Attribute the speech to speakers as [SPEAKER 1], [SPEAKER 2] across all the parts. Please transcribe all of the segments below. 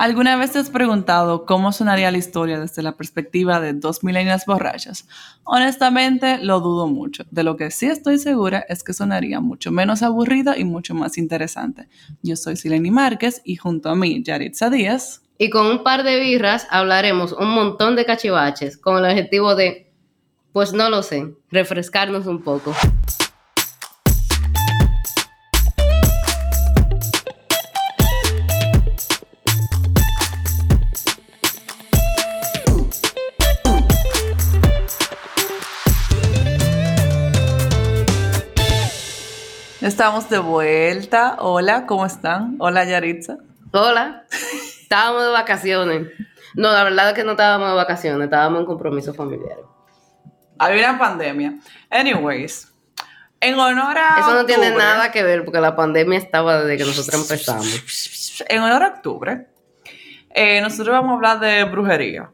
[SPEAKER 1] ¿Alguna vez te has preguntado cómo sonaría la historia desde la perspectiva de dos milenias borrachas? Honestamente, lo dudo mucho. De lo que sí estoy segura es que sonaría mucho menos aburrido y mucho más interesante. Yo soy Sileni Márquez y junto a mí, Yaritza Díaz.
[SPEAKER 2] Y con un par de birras hablaremos un montón de cachivaches con el objetivo de, pues no lo sé, refrescarnos un poco.
[SPEAKER 1] Estamos de vuelta. Hola, ¿cómo están? Hola, Yaritza.
[SPEAKER 2] Hola, estábamos de vacaciones. No, la verdad es que no estábamos de vacaciones, estábamos en compromiso familiar.
[SPEAKER 1] Había una pandemia. Anyways, en honor a.
[SPEAKER 2] Eso no tiene nada que ver porque la pandemia estaba desde que nosotros empezamos.
[SPEAKER 1] En honor a octubre, eh, nosotros vamos a hablar de brujería.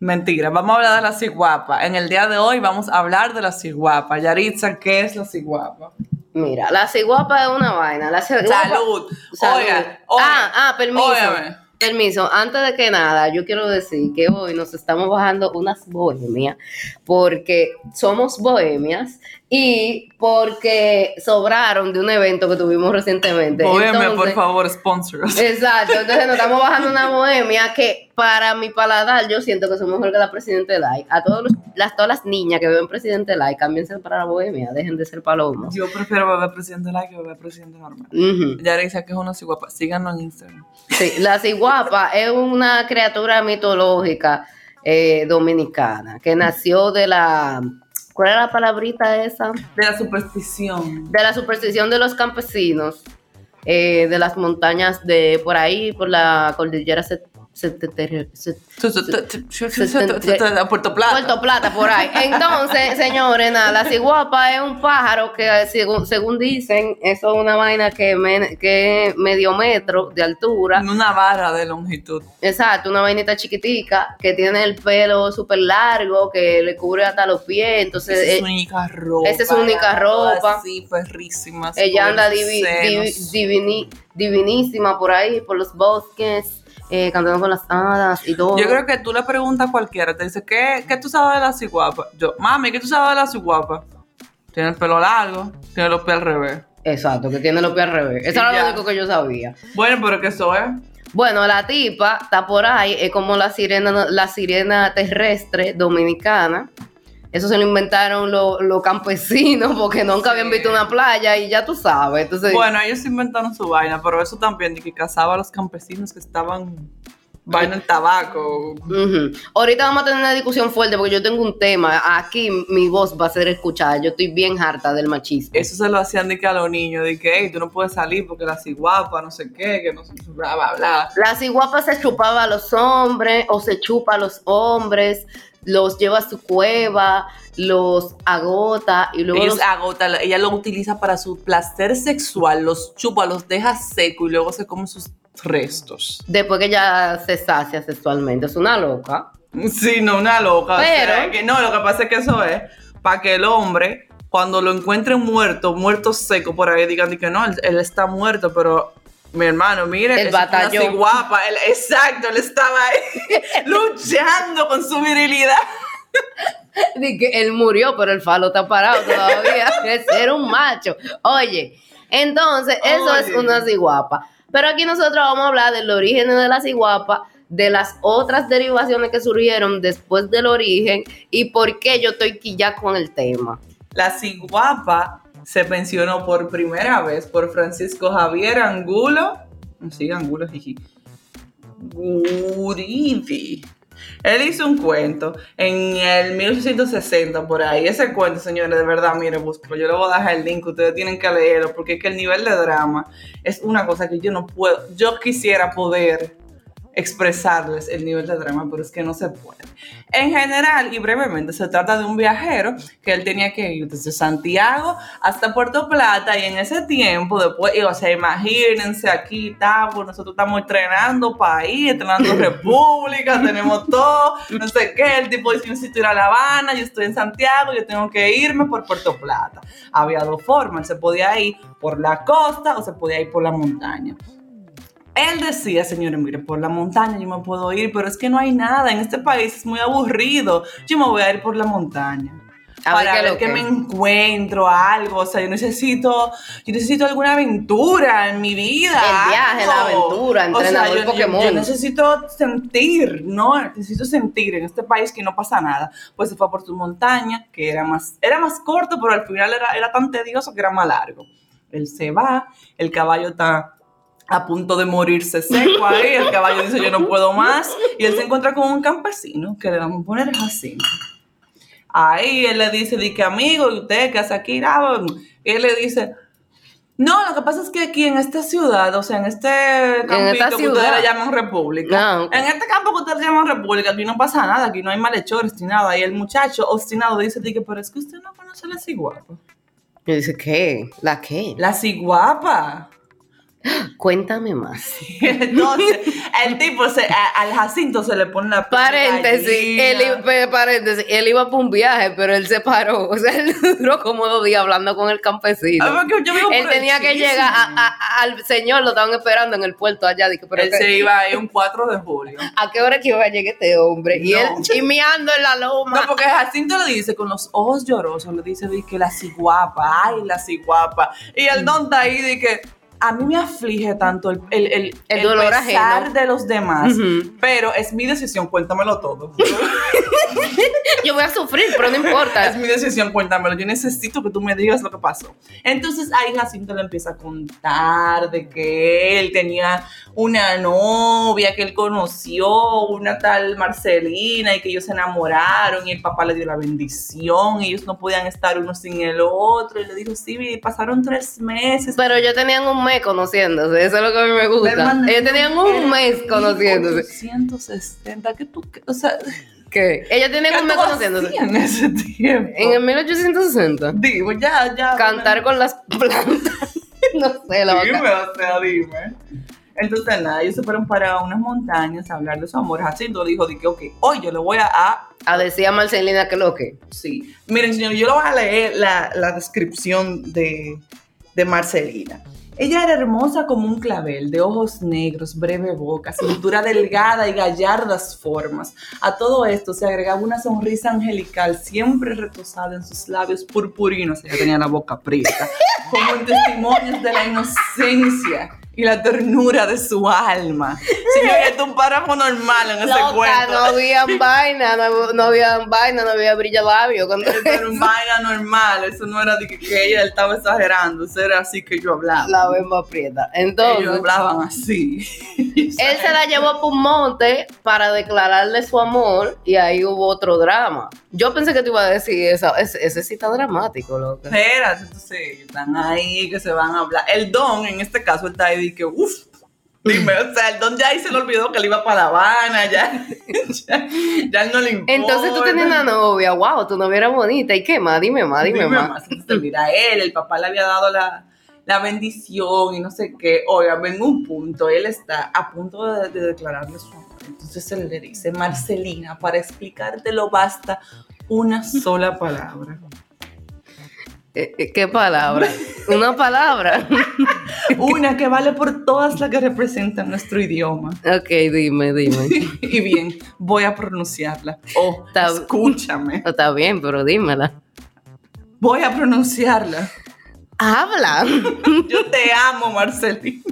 [SPEAKER 1] Mentira, vamos a hablar de la ciguapa. En el día de hoy vamos a hablar de la ciguapa. Yaritza, ¿qué es la ciguapa?
[SPEAKER 2] Mira, la ciguapa es una vaina. La ciguapa-
[SPEAKER 1] Salud.
[SPEAKER 2] Salud.
[SPEAKER 1] Oiga,
[SPEAKER 2] ah, ah, permiso.
[SPEAKER 1] óigame.
[SPEAKER 2] Permiso, antes de que nada, yo quiero decir que hoy nos estamos bajando unas bohemias porque somos bohemias y porque sobraron de un evento que tuvimos recientemente.
[SPEAKER 1] Bohemia, por favor, sponsors.
[SPEAKER 2] Exacto, entonces nos estamos bajando una bohemia que para mi paladar yo siento que somos mejor que la Presidente Like. A todos los- las, todas las niñas que ven Presidente Like, cámbiense para la bohemia, dejen de ser palomos.
[SPEAKER 1] Yo prefiero beber presidente like que beber presidente normal.
[SPEAKER 2] Ujú.
[SPEAKER 1] Yaritza, que es una ciguapa. Síganos en Instagram.
[SPEAKER 2] Sí, la ciguapa es una criatura mitológica eh, dominicana que nació de la. ¿Cuál era la palabrita esa?
[SPEAKER 1] De la superstición.
[SPEAKER 2] De la superstición de los campesinos eh, de las montañas de por ahí, por la cordillera
[SPEAKER 1] Puerto Plata.
[SPEAKER 2] Puerto Plata, por ahí. Entonces, señores, nada, la ciguapa es un pájaro que, según, según dicen, eso es una vaina que, me- que es medio metro de altura.
[SPEAKER 1] Una barra de longitud.
[SPEAKER 2] Exacto, una vainita chiquitica que tiene el pelo súper largo, que le cubre hasta los pies. Entonces,
[SPEAKER 1] Esa es
[SPEAKER 2] eh,
[SPEAKER 1] su única ropa.
[SPEAKER 2] esa es su única ropa.
[SPEAKER 1] Así, perrísima.
[SPEAKER 2] ella anda divi- divi- divini- divinísima por ahí, por los bosques, eh, cantando con las hadas y todo.
[SPEAKER 1] Yo creo que tú le preguntas a cualquiera, te dice, ¿qué, qué tú sabes de la ciguapa? Yo, mami, ¿qué tú sabes de la ciguapa? Tiene el pelo largo, tiene los pies al revés.
[SPEAKER 2] Exacto, que tiene los pies al revés. Eso
[SPEAKER 1] Y
[SPEAKER 2] era
[SPEAKER 1] ya.
[SPEAKER 2] lo único que yo sabía.
[SPEAKER 1] Bueno, pero que eso es.
[SPEAKER 2] Bueno, la tipa está por ahí, es como la sirena, la sirena terrestre dominicana. Eso se lo inventaron los campesinos porque nunca habían visto una playa y ya tú sabes. Entonces,
[SPEAKER 1] Bueno, ellos inventaron su vaina, pero eso también, de que cazaba a los campesinos que estaban vaina el tabaco.
[SPEAKER 2] Ahorita vamos a tener una discusión fuerte porque yo tengo un tema. Aquí mi voz va a ser escuchada. Yo estoy bien harta del machismo.
[SPEAKER 1] Eso se lo hacían de que a los niños, de que, hey, tú no puedes salir porque la ciguapa, no sé qué, que no sé, bla, bla, bla.
[SPEAKER 2] La ciguapa se chupaba a los hombres o se chupa a los hombres, los lleva a su cueva, los agota y luego
[SPEAKER 1] Ellos
[SPEAKER 2] los-
[SPEAKER 1] agotan, ella lo utiliza para su placer sexual, los chupa, los deja seco y luego se come sus restos.
[SPEAKER 2] después que ya se sacia sexualmente. Es una loca.
[SPEAKER 1] Sí, no, una loca. o sea,
[SPEAKER 2] Pero-
[SPEAKER 1] que no, lo que pasa es que eso es para que el hombre, cuando lo encuentren muerto, muerto seco por ahí, digan que no, él, él está muerto, pero mi hermano, mire,
[SPEAKER 2] El batallón.
[SPEAKER 1] ciguapa, él- exacto, él estaba ahí luchando con su virilidad.
[SPEAKER 2] Que él murió, pero el falo está parado todavía. es ser un macho. Oye, entonces, eso es una ciguapa. Pero aquí nosotros vamos a hablar del origen de la ciguapa, de las otras derivaciones que surgieron después del origen y por qué yo estoy aquí ya con el tema.
[SPEAKER 1] La ciguapa se pensionó por primera vez por Francisco Javier Angulo. Sí, Angulo, jiji. Guridi. Él hizo un cuento en el 1860 por ahí. Ese cuento, señores, de verdad, miren, búsquelo. Yo le voy a dejar el link, ustedes tienen que leerlo, porque es que el nivel de drama es una cosa que yo no puedo. Yo quisiera poder expresarles el nivel de drama, pero es que no se puede. En general y brevemente se trata de un viajero que él tenía que ir desde Santiago hasta Puerto Plata y en ese tiempo después, y, o sea, imagínense aquí estamos, nosotros estamos entrenando país, entrenando república, tenemos todo, no sé qué, el tipo dice, necesito ir a La Habana, yo estoy en Santiago, yo tengo que irme por Puerto Plata. Había dos formas, se podía ir por la costa o se podía ir por la montaña. Él decía, señores, mire, por la montaña yo me puedo ir, pero es que no hay nada, en este país es muy aburrido, yo me voy a ir por la montaña.
[SPEAKER 2] A ver
[SPEAKER 1] para
[SPEAKER 2] qué
[SPEAKER 1] ver que
[SPEAKER 2] que.
[SPEAKER 1] me encuentro algo, o sea, yo necesito, yo necesito alguna aventura en mi vida.
[SPEAKER 2] El viaje, la
[SPEAKER 1] algo.
[SPEAKER 2] aventura, entrenador
[SPEAKER 1] yo, yo-
[SPEAKER 2] Pokémon.
[SPEAKER 1] Yo, necesito sentir, ¿no? Necesito sentir en este país que no pasa nada. Pues se fue por su montaña, que era más, era más corto, pero al final era, era tan tedioso que era más largo. Él se va, el caballo está a punto de morirse seco ahí, el caballo dice yo no puedo más, y él se encuentra con un campesino que le vamos a poner Jacinto. Ahí él le dice, di que amigo, ¿y usted qué hace aquí? Ah, Y él le dice, no, lo que pasa es que aquí en esta ciudad, o sea, en este campito
[SPEAKER 2] esta
[SPEAKER 1] que ustedes le llaman república,
[SPEAKER 2] Ah,
[SPEAKER 1] en este campo que ustedes le llaman república, aquí no pasa nada, aquí no hay malhechores ni nada. Y el muchacho obstinado dice, di que, pero es que usted no conoce a la ciguapa.
[SPEAKER 2] Y dice, ¿qué? ¿La qué?
[SPEAKER 1] La ciguapa.
[SPEAKER 2] Cuéntame más.
[SPEAKER 1] Entonces, el tipo, se, a- al Jacinto se le pone la
[SPEAKER 2] Paréntesis, él, pe- paréntesis, él iba para un viaje, pero él se paró. O sea, él duró como dos días hablando con el campesino.
[SPEAKER 1] Ah, yo
[SPEAKER 2] Él tenía que llegar a- a- al señor, lo estaban esperando en el puerto allá. Dije, pero
[SPEAKER 1] Él
[SPEAKER 2] ¿qué-
[SPEAKER 1] se iba ahí un 4 de julio.
[SPEAKER 2] ¿a qué hora que iba a llegar este hombre? Y
[SPEAKER 1] No.
[SPEAKER 2] él chimeando en la loma.
[SPEAKER 1] No, porque Jacinto le dice con los ojos llorosos, le dice di que la ciguapa, ay, la ciguapa. Y el don está ahí que a mí me aflige tanto el, el, el,
[SPEAKER 2] El dolor
[SPEAKER 1] pesar
[SPEAKER 2] ajeno.
[SPEAKER 1] de los demás, pero es mi decisión, cuéntamelo todo.
[SPEAKER 2] Yo voy a sufrir, pero no
[SPEAKER 1] es
[SPEAKER 2] importa.
[SPEAKER 1] mi decisión, cuéntamelo. Yo necesito que tú me digas lo que pasó. Entonces ahí Jacinto le empieza a contar de que él tenía una novia que él conoció, una tal Marcelina, y que ellos se enamoraron y el papá le dio la bendición, y ellos no podían estar uno sin el otro. Y le dijo, sí, y pasaron tres meses.
[SPEAKER 2] Pero ellos tenían un mes conociéndose, eso es lo que a mí me gusta.
[SPEAKER 1] Hermano,
[SPEAKER 2] ellos tenían un mes conociéndose.
[SPEAKER 1] 1860, ¿qué tú, qué- o sea,
[SPEAKER 2] Ellos tenían
[SPEAKER 1] ¿qué
[SPEAKER 2] un mes conociéndose.
[SPEAKER 1] en ese tiempo?
[SPEAKER 2] En el 1860.
[SPEAKER 1] Digo, ya, ya.
[SPEAKER 2] Cantar con las plantas. no sé, la
[SPEAKER 1] Dime, o sea, dime. Entonces, nada, ellos se fueron para unas montañas a hablar de su amor. Jacinto dijo, de que, ok, hoy yo le voy a, a-
[SPEAKER 2] A decir a Marcelina que lo que.
[SPEAKER 1] sí. Miren, señor, yo le voy a leer la, la descripción de, de Marcelina. Ella era hermosa como un clavel, de ojos negros, breve boca, cintura delgada y gallardas formas. A todo esto se agregaba una sonrisa angelical, siempre retosada en sus labios purpurinos. Ella tenía la boca prieta, como en testimonios de la inocencia y la ternura de su alma. Señor, esto es un párrafo normal en ese
[SPEAKER 2] Loca,
[SPEAKER 1] cuento.
[SPEAKER 2] no había vaina, no, no había vaina, no había brilla labio.
[SPEAKER 1] Era un vaina normal, eso no era de que, que ella estaba exagerando, eso era así que yo hablaba.
[SPEAKER 2] La vemos aprieta. Entonces,
[SPEAKER 1] Ellos hablaban así.
[SPEAKER 2] él se la llevó por un monte para declararle su amor y ahí hubo otro drama. Yo pensé que te iba a decir eso. Ese, ese sí está dramático, loca.
[SPEAKER 1] Espérate, entonces ellos están ahí que se van a hablar. El don, en este caso, él está ahí y que, uff, dime, o sea, el don ya ahí se le olvidó que él iba para La Habana, ya, ya, ya no le importa.
[SPEAKER 2] Entonces tú tenías una novia, wow, tu novia era bonita. ¿Y qué más? Dime más, dime,
[SPEAKER 1] Dime
[SPEAKER 2] más.
[SPEAKER 1] más. Entonces, mira, él, el papá le había dado la, la bendición y no sé qué. Oigan, en un punto, él está a punto de, de declararle su amor. Entonces él le dice, Marcelina, para explicártelo basta una sola palabra.
[SPEAKER 2] Eh, eh, ¿Qué palabra? Una palabra.
[SPEAKER 1] Una que vale por todas las que representan nuestro idioma.
[SPEAKER 2] ok, dime, dime.
[SPEAKER 1] Y bien, voy a pronunciarla. Oh, escúchame.
[SPEAKER 2] Está bien, pero dímela.
[SPEAKER 1] Voy a pronunciarla.
[SPEAKER 2] Habla.
[SPEAKER 1] Yo te amo, Marcelina.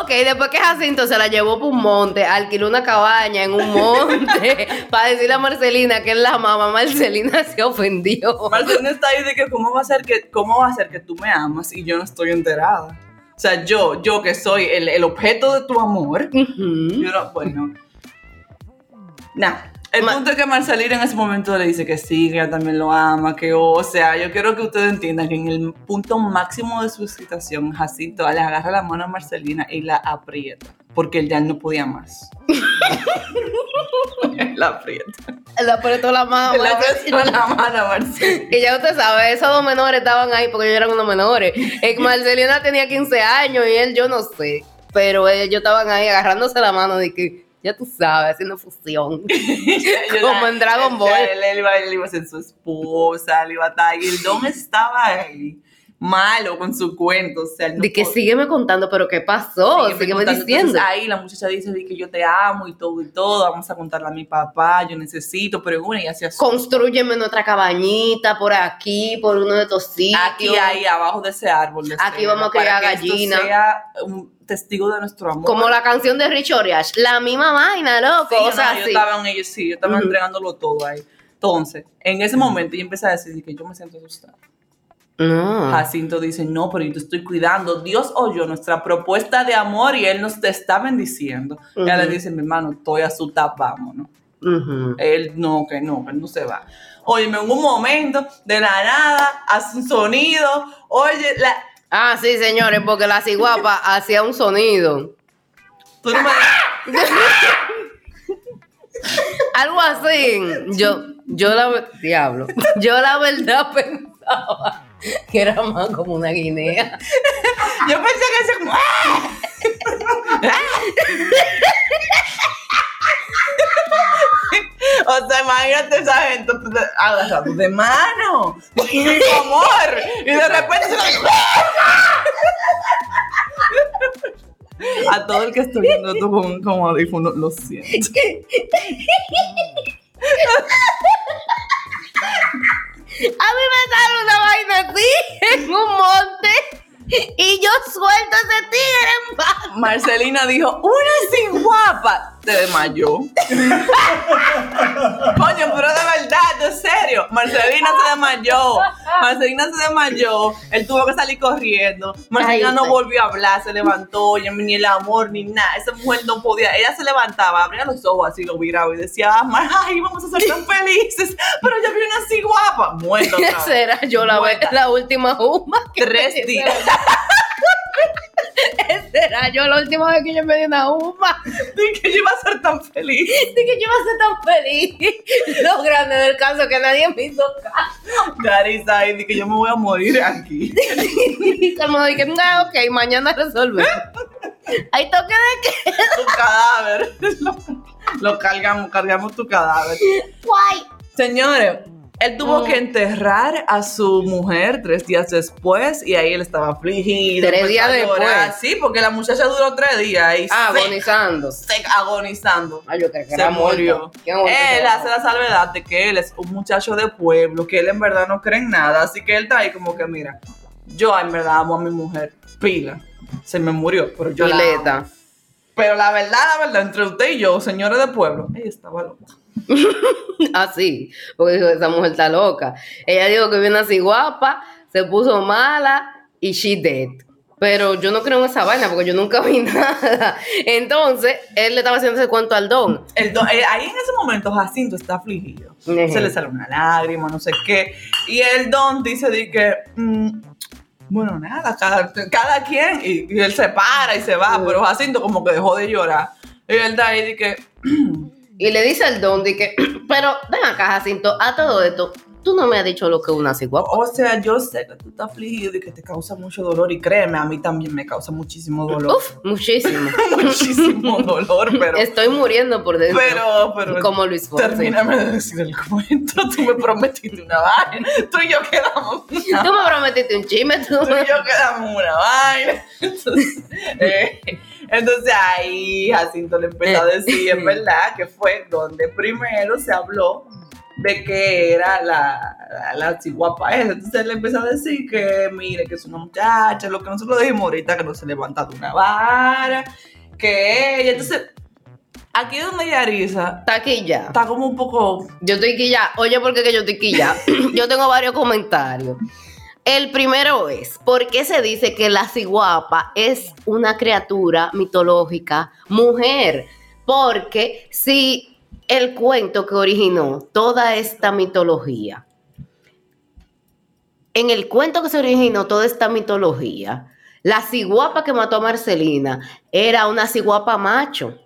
[SPEAKER 2] Ok, después que Jacinto se la llevó por un monte, alquiló una cabaña en un monte para decirle a Marcelina que es la mamá, Marcelina se ofendió.
[SPEAKER 1] Marcelina está ahí de que cómo va a ser que cómo va a ser que tú me amas y yo no estoy enterada. O sea, yo, yo que soy el, el objeto de tu amor,
[SPEAKER 2] Ujú.
[SPEAKER 1] yo no, bueno. Nada. El
[SPEAKER 2] Ma-
[SPEAKER 1] punto es que Marcelina en ese momento le dice que sí, que ella también lo ama, que o sea, yo quiero que ustedes entiendan que en el punto máximo de su excitación, Jacinto le agarra la mano a Marcelina y la aprieta, porque él ya no podía más. la aprieta.
[SPEAKER 2] Le apretó la mano.
[SPEAKER 1] Le apretó la mano a Marcelina.
[SPEAKER 2] Y ya usted sabe, esos dos menores estaban ahí porque ellos eran unos menores. Marcelina tenía 15 años y él, yo no sé. Pero ellos estaban ahí agarrándose la mano de que, ya tú sabes, haciendo fusión. Como en Dragon Ball.
[SPEAKER 1] Él, él iba, él iba a ser su esposa, él iba a estar ahí. El don estaba ahí. malo con su cuento. O sea, no
[SPEAKER 2] De que sígueme contando, pero ¿qué pasó?
[SPEAKER 1] sígueme
[SPEAKER 2] Sígueme diciendo.
[SPEAKER 1] Entonces, ahí la muchacha dice de que yo te amo y todo y todo, vamos a contarle a mi papá, yo necesito, pero una y así así.
[SPEAKER 2] Construyeme nuestra cabañita por aquí, por uno de estos sitios.
[SPEAKER 1] Aquí, ahí, abajo de ese árbol. de
[SPEAKER 2] Aquí
[SPEAKER 1] cera,
[SPEAKER 2] vamos a criar
[SPEAKER 1] que testigo de nuestro amor.
[SPEAKER 2] Como la canción de Rich Oriach, la misma vaina, loco.
[SPEAKER 1] Sí,
[SPEAKER 2] o
[SPEAKER 1] no, yo
[SPEAKER 2] sí.
[SPEAKER 1] estaba en sí, yo estaba entregándolo todo ahí. Entonces, en ese momento yo empecé a decir que yo me siento asustada.
[SPEAKER 2] No.
[SPEAKER 1] Jacinto dice, no, pero yo te estoy cuidando. Dios oyó nuestra propuesta de amor y Él nos te está bendiciendo. Ella le
[SPEAKER 2] Ujú.
[SPEAKER 1] dice, mi hermano, estoy asustada, vámonos.
[SPEAKER 2] Ujú.
[SPEAKER 1] Él no, que no, él no se va. Oye, en un momento, de la nada, hace un sonido. Oye, la,
[SPEAKER 2] Ah, sí, señores, porque la ciguapa hacía un sonido.
[SPEAKER 1] tú no me
[SPEAKER 2] Algo así. Yo, yo la diablo. Yo la verdad pensaba que era más como una guinea.
[SPEAKER 1] Yo pensé que ese como. ¡ah! O sea, imagínate esa gente entonces, agarrado de mano, mi amor, y de repente se A todo el que estoy viendo tú con, con audífono, lo siento.
[SPEAKER 2] A mí me sale una vaina así en un monte y yo suelto ese tigre en paz.
[SPEAKER 1] Marcelina dijo, una sin guapa. Se desmayó. Coño, pero de verdad, en serio. Marcelina se desmayó. Marcelina se desmayó. Él tuvo que salir corriendo. Marcelina
[SPEAKER 2] Ay,
[SPEAKER 1] no volvió a hablar, se levantó, ya ni el amor, ni nada. Esa mujer no podía. Ella se levantaba, abría los ojos así, lo viraba y decía, "Ah, Mar, ay, vamos a ser tan felices. Pero yo vi una así guapa. Muerta. vez.
[SPEAKER 2] Será yo la, ve- la última Uma. que
[SPEAKER 1] Tres días.
[SPEAKER 2] Será yo la última vez que yo me di una Uma.
[SPEAKER 1] Dije que yo iba a ser tan feliz.
[SPEAKER 2] De que yo iba a ser tan feliz. Lo grande del caso que nadie me hizo caso.
[SPEAKER 1] Ahí dije que yo me voy a morir aquí.
[SPEAKER 2] El mundo dice, "Ah, ok, mañana resolvemos. Hay toque de que.
[SPEAKER 1] tu cadáver. Lo, lo cargamos, cargamos tu cadáver.
[SPEAKER 2] Guay.
[SPEAKER 1] Señores, él tuvo que enterrar a su mujer tres días después y ahí él estaba afligido.
[SPEAKER 2] Tres días después.
[SPEAKER 1] Sí, porque la muchacha duró tres días ahí
[SPEAKER 2] Ah,
[SPEAKER 1] sec-
[SPEAKER 2] agonizando.
[SPEAKER 1] sec- agonizando.
[SPEAKER 2] Ay, yo creo que
[SPEAKER 1] Se
[SPEAKER 2] era
[SPEAKER 1] murió.
[SPEAKER 2] muerto. ¿Quién aguantó
[SPEAKER 1] Él hace la salvedad de que él es un muchacho de pueblo, que él en verdad no cree en nada, así que él está ahí como que, mira, yo en verdad amo a mi mujer, pila, se me murió, pero yo la amo.
[SPEAKER 2] Pileta.
[SPEAKER 1] Pero la verdad, la verdad, entre usted y yo, señores de pueblo, ella estaba loca.
[SPEAKER 2] Así, porque dijo, esa mujer está loca. Ella dijo que viene así guapa, se puso mala y she dead. Pero yo no creo en esa vaina porque yo nunca vi nada. Entonces, él le estaba haciendo ese cuento al don.
[SPEAKER 1] El don- eh, ahí en ese momento Jacinto está afligido. Se le sale una lágrima, no sé qué. Y el don dice de que, mm, bueno, nada, cada, cada quien. Y, y él se para y se va,
[SPEAKER 2] Ujú.
[SPEAKER 1] pero Jacinto como que dejó de llorar. Y él da ahí de que,
[SPEAKER 2] Y le dice al don de que, pero ven acá, Jacinto, a todo esto, tú no me has dicho lo que es una así guapa.
[SPEAKER 1] o sea, yo sé que tú estás afligido y que te causa mucho dolor. Y créeme, a mí también me causa muchísimo dolor.
[SPEAKER 2] Uf, muchísimo.
[SPEAKER 1] muchísimo dolor, pero...
[SPEAKER 2] Estoy muriendo por dentro.
[SPEAKER 1] Pero, pero...
[SPEAKER 2] como Luis Fonsi.
[SPEAKER 1] Termíname de decir el cuento. Tú me prometiste una vaina. Tú y yo quedamos una
[SPEAKER 2] Tú me prometiste un chisme, tú.
[SPEAKER 1] tú y yo quedamos una vaina. Entonces, eh, entonces ahí Jacinto le empezó a decir, en verdad, que fue donde primero se habló de que era la, la, la ciguapa esa. Entonces él le empezó a decir que, mire, que es una muchacha, lo que nosotros dijimos ahorita, que no se levanta de una vara, que ella. Entonces, aquí donde Yarisa
[SPEAKER 2] Está aquí ya.
[SPEAKER 1] está como un poco
[SPEAKER 2] Yo estoy ya. Oye, ¿por qué que yo estoy ya? yo tengo varios comentarios. El primero es, ¿por qué se dice que la ciguapa es una criatura mitológica mujer? Porque si el cuento que originó toda esta mitología, en el cuento que se originó toda esta mitología, la ciguapa que mató a Marcelina era una ciguapa macho.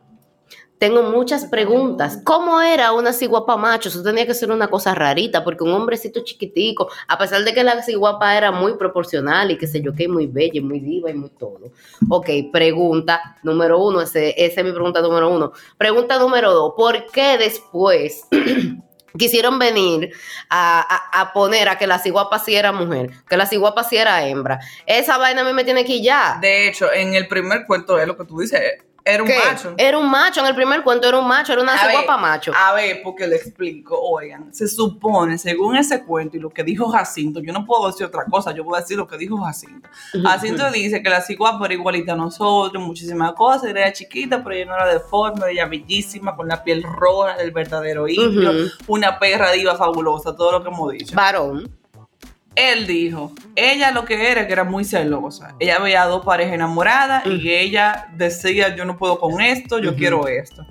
[SPEAKER 2] Tengo muchas preguntas. ¿Cómo era una ciguapa macho? Eso tenía que ser una cosa rarita, porque un hombrecito chiquitico, a pesar de que la ciguapa era muy proporcional y que sé yo que muy bella muy diva y muy todo. Ok, pregunta número uno, esa es mi pregunta número uno. Pregunta número dos, ¿por qué después quisieron venir a poner a que la ciguapa sí era mujer, que la ciguapa sí era hembra. Esa vaina a mí me tiene que ir ya.
[SPEAKER 1] De hecho, en el primer cuento es lo que tú dices, era un
[SPEAKER 2] ¿Qué?
[SPEAKER 1] macho.
[SPEAKER 2] Era un macho, en el primer cuento era un macho, era una
[SPEAKER 1] A ver,
[SPEAKER 2] ciguapa macho.
[SPEAKER 1] A ver, porque le explico, oigan, se supone, según ese cuento y lo que dijo Jacinto, yo no puedo decir otra cosa, yo a decir lo que dijo Jacinto. Jacinto dice que la ciguapa era igualita a nosotros, muchísimas cosas, era chiquita, pero ella no era deforme, ella bellísima, con la piel roja del verdadero indio, una perra diva fabulosa, todo lo que hemos dicho.
[SPEAKER 2] Varón.
[SPEAKER 1] Él dijo, ella lo que era, que era muy celosa. Ella veía a dos parejas enamoradas y ella decía, yo no puedo con esto, yo quiero esto.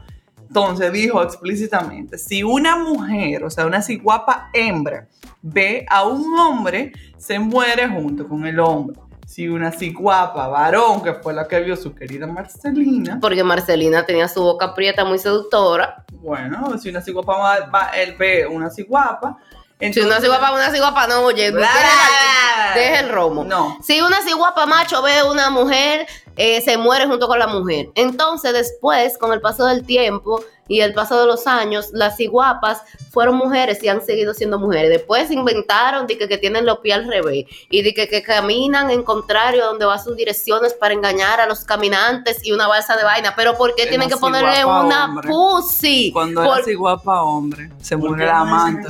[SPEAKER 1] Entonces dijo explícitamente, si una mujer, o sea, una ciguapa hembra, ve a un hombre, se muere junto con el hombre. Si una ciguapa varón, que fue la que vio su querida Marcelina,
[SPEAKER 2] Porque Marcelina tenía su boca prieta muy seductora.
[SPEAKER 1] bueno, si una ciguapa va, va- él ve una ciguapa,
[SPEAKER 2] Si una ciguapa, una ciguapa no, oye,
[SPEAKER 1] Bla.
[SPEAKER 2] deja, el romo.
[SPEAKER 1] No.
[SPEAKER 2] Si una ciguapa macho ve a una mujer, eh, se muere junto con la mujer. Entonces, después, con el paso del tiempo y el paso de los años, las ciguapas fueron mujeres y han seguido siendo mujeres. Después inventaron de que, que tienen los pies al revés y de que, que caminan en contrario a donde van sus direcciones para engañar a los caminantes y una balsa de vaina. Pero ¿por qué tienen que ponerle una
[SPEAKER 1] hombre.
[SPEAKER 2] pussy?
[SPEAKER 1] Cuando
[SPEAKER 2] Por-
[SPEAKER 1] era ciguapa hombre, se
[SPEAKER 3] ¿Por
[SPEAKER 1] muere la
[SPEAKER 3] no
[SPEAKER 1] amante.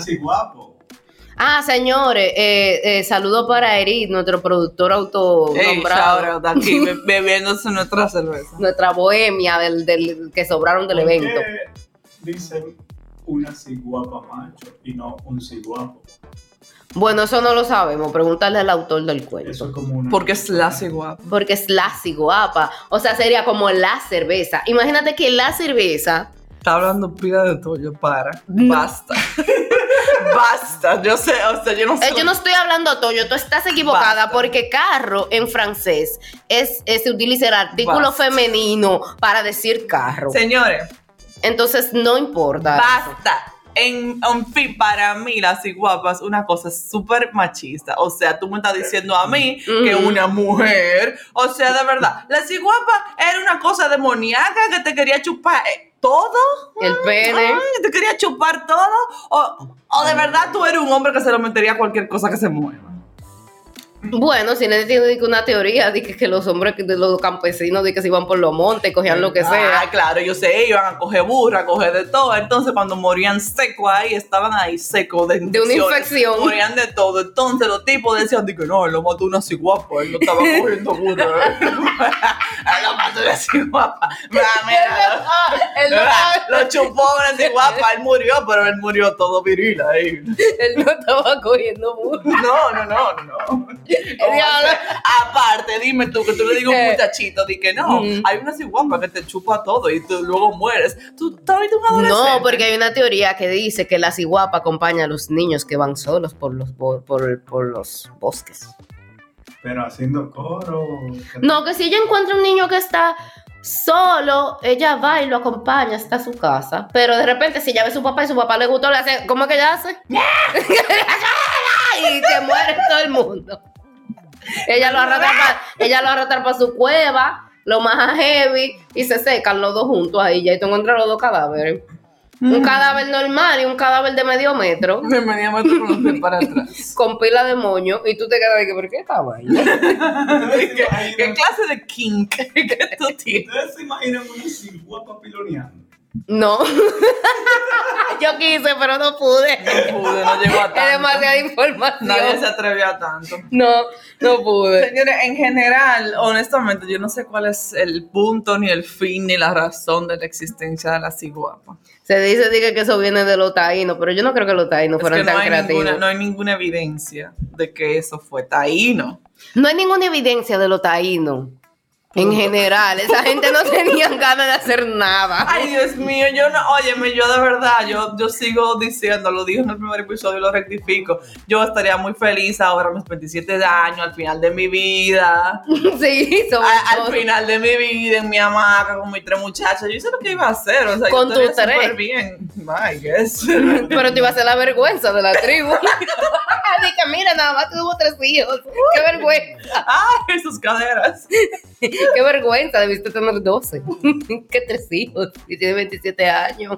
[SPEAKER 2] Ah, señores, eh, eh, saludo para Eric, nuestro productor autonombrado.
[SPEAKER 1] out aquí be- bebiéndose nuestra cerveza.
[SPEAKER 2] nuestra bohemia del, del que sobraron del
[SPEAKER 3] ¿Por
[SPEAKER 2] evento.
[SPEAKER 3] qué dicen una ciguapa macho y no un ciguapo?
[SPEAKER 2] Bueno, eso no lo sabemos, pregúntale al autor del cuento.
[SPEAKER 3] Eso es como una.
[SPEAKER 1] Porque es la ciguapa.
[SPEAKER 2] Porque es la ciguapa. O sea, sería como la cerveza. Imagínate que la cerveza.
[SPEAKER 1] Está hablando pila de tuyo, para.
[SPEAKER 2] No.
[SPEAKER 1] Basta. Basta. Yo sé, o sea, yo no sé.
[SPEAKER 2] Eh, yo no estoy hablando Toyo, tú estás equivocada
[SPEAKER 1] Basta.
[SPEAKER 2] porque carro en francés es, es- se utiliza el artículo
[SPEAKER 1] Basta.
[SPEAKER 2] femenino para decir carro.
[SPEAKER 1] Señores,
[SPEAKER 2] Entonces no importa. eso.
[SPEAKER 1] En, en fin, para mí la ciguapa es una cosa súper machista. O sea, tú me estás diciendo a mí que una mujer, o sea, de verdad, la ciguapa era una cosa demoníaca que te quería chupar eh, todo.
[SPEAKER 2] El pene.
[SPEAKER 1] Ay, ¿Te quería chupar todo? ¿O, o de verdad tú eres un hombre que se lo metería a cualquier cosa que se mueva?
[SPEAKER 2] Bueno, si nadie tiene de una teoría de que, que los hombres de los campesinos de que se iban por los montes, cogían lo que sea.
[SPEAKER 1] Ah, claro, yo sé, iban a coger burra, a coger de todo. Entonces, cuando morían secos ahí, estaban ahí secos de,
[SPEAKER 2] una
[SPEAKER 1] infecciones,
[SPEAKER 2] infección.
[SPEAKER 1] Morían de todo. Entonces, los tipos decían de que no, él lo mató una ciguapa, él no estaba cogiendo burra. él lo mató una ciguapa. Mira, mira, Lo chupó una ciguapa, él murió, pero él murió todo viril ahí.
[SPEAKER 2] él no estaba cogiendo burro.
[SPEAKER 1] No, no, no, no. Aparte, dime tú que tú le digas a un
[SPEAKER 2] Eh.
[SPEAKER 1] muchachito, di que no,
[SPEAKER 2] Mm.
[SPEAKER 1] hay una ciguapa que te chupa todo y tú luego mueres. Tú tú ahorita un adolescente.
[SPEAKER 2] No, porque hay una teoría que dice que la ciguapa acompaña a los niños que van solos por los, bo- por, por los bosques.
[SPEAKER 3] Pero haciendo coro.
[SPEAKER 2] No, que si ella encuentra un niño que está solo, ella va y lo acompaña hasta su casa. Pero de repente, si ella ve a su papá y su papá le gustó, le hace, ¿cómo es que ella hace? y se muere todo el mundo. Ella lo arrastra para ella lo arrastra para su cueva, lo más heavy, y se secan los dos juntos ahí. Ya ahí te encuentras los dos cadáveres. Un cadáver normal y un cadáver de medio metro.
[SPEAKER 1] Me venía a meter con los pies para atrás.
[SPEAKER 2] Con pila de moño, y tú te quedas de que, ¿por qué estaba ahí?
[SPEAKER 1] ¿Qué, qué clase de kink que tú tienes?
[SPEAKER 3] ¿Ustedes se imaginan una ciguapa piloneando?
[SPEAKER 2] No. Yo quise, pero no pude.
[SPEAKER 1] No pude, no llegó a tanto.
[SPEAKER 2] Es demasiada información.
[SPEAKER 1] Nadie se atrevió a tanto.
[SPEAKER 2] No, no pude.
[SPEAKER 1] Señores, en general, honestamente, yo no sé cuál es el punto, ni el fin, ni la razón de la existencia de la ciguapa.
[SPEAKER 2] Se dice dice, que eso viene de los taínos, pero yo no creo que los taínos
[SPEAKER 1] Es
[SPEAKER 2] fueran
[SPEAKER 1] que no
[SPEAKER 2] tan
[SPEAKER 1] hay,
[SPEAKER 2] creativos.
[SPEAKER 1] ninguna, no hay ninguna evidencia de que eso fue taíno.
[SPEAKER 2] No hay ninguna evidencia de los taínos. En general, esa gente no tenía ganas de hacer nada.
[SPEAKER 1] Ay, Dios mío, yo no, óyeme, yo de verdad, yo, yo sigo diciendo, lo dije en el primer episodio y lo rectifico, yo estaría muy feliz ahora a mis 27 años, al final de mi vida,
[SPEAKER 2] Sí, sobre
[SPEAKER 1] a- al final de mi vida, en mi hamaca, con mis tres muchachos, yo hice lo que iba a hacer, o sea,
[SPEAKER 2] Con
[SPEAKER 1] yo estaría súper bien, I guess.
[SPEAKER 2] Pero te iba a hacer la vergüenza de la tribu. Dije, mira, nada más tuvo tres hijos. Qué vergüenza.
[SPEAKER 1] Ay, sus caderas.
[SPEAKER 2] Qué vergüenza, debiste tener 12. Qué tres hijos. Y tiene 27 años.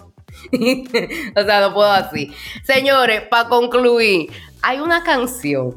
[SPEAKER 2] o sea, no puedo así. Señores, para concluir, hay una canción.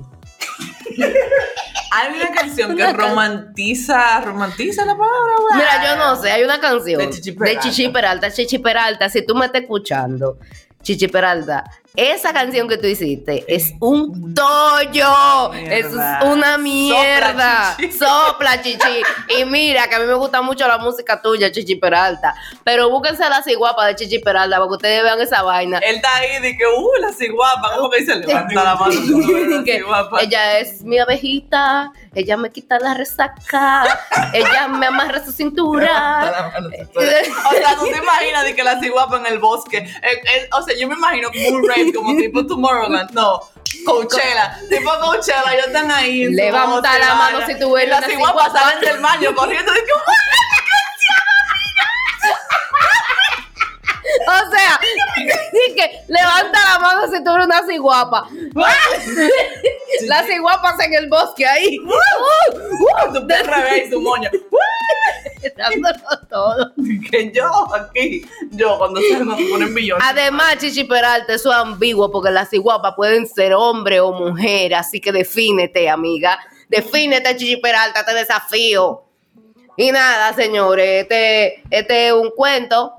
[SPEAKER 1] Hay una canción que
[SPEAKER 2] Una
[SPEAKER 1] romantiza, romantiza la palabra. ¿verdad?
[SPEAKER 2] Mira, yo no sé, hay una canción
[SPEAKER 1] De Chichi Peralta.
[SPEAKER 2] de Chichi Peralta. Chichi Peralta, si tú me estás escuchando, Chichi Peralta, esa canción que tú hiciste es un tollo.
[SPEAKER 1] Mierda.
[SPEAKER 2] Es una mierda.
[SPEAKER 1] Sopla, Chichi.
[SPEAKER 2] Sopla, Chichi. Y mira, que a mí me gusta mucho la música tuya, Chichi Peralta. Pero búsquense la ciguapa de Chichi Peralta para que ustedes vean esa vaina.
[SPEAKER 1] Él está ahí de que, uh, la ciguapa, ¿cómo que dice? Levanta la mano, la
[SPEAKER 2] Que
[SPEAKER 1] ciguapa.
[SPEAKER 2] ella es mi abejita, ella me quita la resaca, ella me amarra su cintura.
[SPEAKER 1] O sea, tú te imaginas de que la ciguapa en el bosque. Eh, eh, o sea, yo me imagino como como tipo Tomorrowland. No, Coachella. tipo Coachella, ellos están ahí.
[SPEAKER 2] Levanta la mano si tú ves
[SPEAKER 1] las
[SPEAKER 2] ciguapa.
[SPEAKER 1] salen del baño corriendo. Que,
[SPEAKER 2] O sea, que levanta la mano si tú eres una ciguapa. Las ciguapas en el bosque ahí. Uh, uh,
[SPEAKER 1] tu perra y su moño.
[SPEAKER 2] Dándolo todo.
[SPEAKER 1] Que yo aquí, yo cuando salgo me ponen millones.
[SPEAKER 2] Además, Chichi Peralta, eso es ambiguo porque las ciguapas pueden ser hombre o mujer, así que defínete, amiga. Defínete, Chichi Peralta, te desafío. Y nada, señores, este, este es un cuento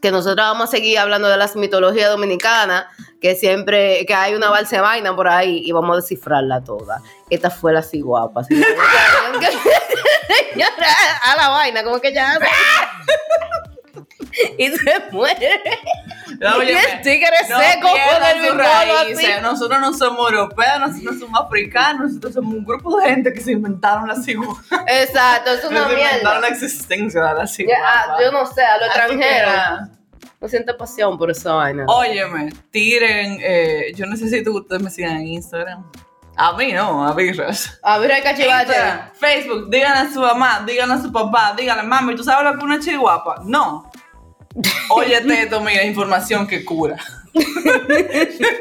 [SPEAKER 2] que nosotros vamos a seguir hablando de las mitologías dominicanas, que siempre, que hay una balsa vaina por ahí y vamos a descifrarla toda. Esta fue la ciguapa. Señora, a la vaina, como que ya y se muere.
[SPEAKER 1] No,
[SPEAKER 2] y el tigre
[SPEAKER 1] no
[SPEAKER 2] seco con
[SPEAKER 1] pierdan
[SPEAKER 2] el
[SPEAKER 1] sus
[SPEAKER 2] bimbolo
[SPEAKER 1] raíces. Nosotros no somos europeos, nosotros somos africanos, nosotros somos un grupo de gente que se inventaron la ciguapa.
[SPEAKER 2] Exacto, es una
[SPEAKER 1] se inventaron
[SPEAKER 2] mierda.
[SPEAKER 1] la existencia de la
[SPEAKER 2] Ya,
[SPEAKER 1] ciguapa.
[SPEAKER 2] ah, yo no sé, a los extranjeros. No siento pasión por esa vaina.
[SPEAKER 1] Óyeme, tiren, eh, yo necesito que ustedes me sigan en Instagram. A mí no, a Virras.
[SPEAKER 2] A cachivache.
[SPEAKER 1] Instagram, Facebook, díganle a su mamá, díganle a su papá, díganle, mami, ¿tú sabes lo que es una chihuahua? No. Óyete esto, mira, información que cura.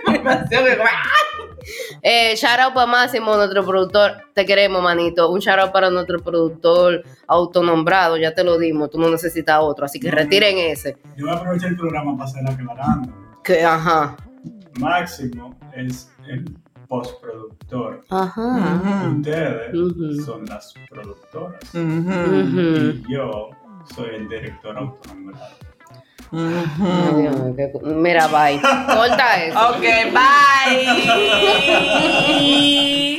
[SPEAKER 1] información que cura.
[SPEAKER 2] Eh, shout out para Máximo, nuestro productor. Te queremos, manito. Un shout out para nuestro productor autonombrado. Ya te lo dimos. Tú no necesitas otro. Así que retiren ese.
[SPEAKER 3] Yo voy a aprovechar el programa para hacer aclarando.
[SPEAKER 2] Que, ajá.
[SPEAKER 3] Máximo es el postproductor.
[SPEAKER 2] Ajá.
[SPEAKER 3] Ustedes son las productoras.
[SPEAKER 1] Ujú.
[SPEAKER 3] Y yo soy el director autonombrado.
[SPEAKER 2] Mira, bye. Corta eso.
[SPEAKER 1] Ok, bye.